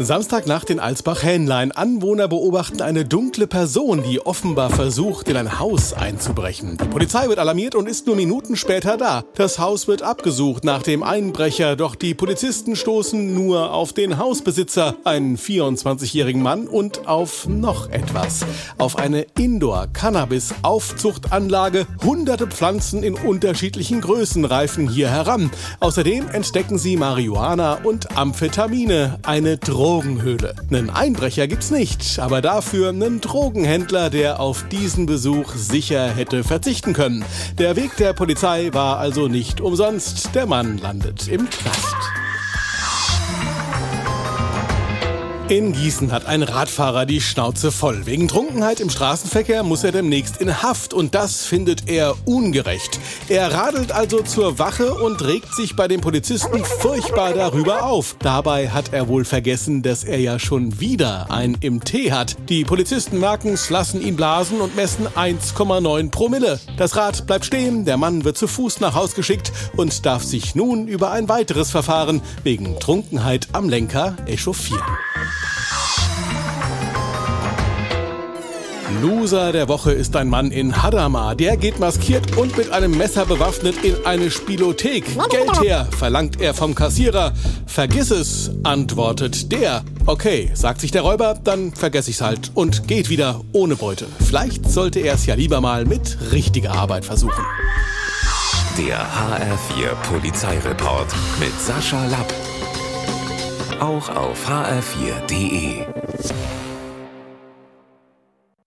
Samstagnacht in Alsbach-Hähnlein. Anwohner beobachten eine dunkle Person, die offenbar versucht, in ein Haus einzubrechen. Die Polizei wird alarmiert und ist nur Minuten später da. Das Haus wird abgesucht nach dem Einbrecher, doch die Polizisten stoßen nur auf den Hausbesitzer, einen 24-jährigen Mann und auf noch etwas. Auf eine Indoor-Cannabis-Aufzuchtanlage. Hunderte Pflanzen in unterschiedlichen Größen reifen hier heran. Außerdem entdecken sie Marihuana und Amphetamine, eine Droge. Drogenhöhle. Einen Einbrecher gibt's nicht, aber dafür einen Drogenhändler, der auf diesen Besuch sicher hätte verzichten können. Der Weg der Polizei war also nicht umsonst. Der Mann landet im Knast. In Gießen hat ein Radfahrer die Schnauze voll. Wegen Trunkenheit im Straßenverkehr muss er demnächst in Haft und das findet er ungerecht. Er radelt also zur Wache und regt sich bei den Polizisten furchtbar darüber auf. Dabei hat er wohl vergessen, dass er ja schon wieder ein im Tee hat. Die Polizisten merken's, lassen ihn blasen und messen 1,9 Promille. Das Rad bleibt stehen, der Mann wird zu Fuß nach Haus geschickt und darf sich nun über ein weiteres Verfahren wegen Trunkenheit am Lenker echauffieren. Loser der Woche ist ein Mann in Hadamar. Der geht maskiert und mit einem Messer bewaffnet in eine Spielothek. Geld her, verlangt er vom Kassierer. Vergiss es, antwortet der. Okay, sagt sich der Räuber, dann vergesse ich's halt und geht wieder ohne Beute. Vielleicht sollte er es ja lieber mal mit richtiger Arbeit versuchen. Der HR4 Polizeireport mit Sascha Lapp. Auch auf hr4.de.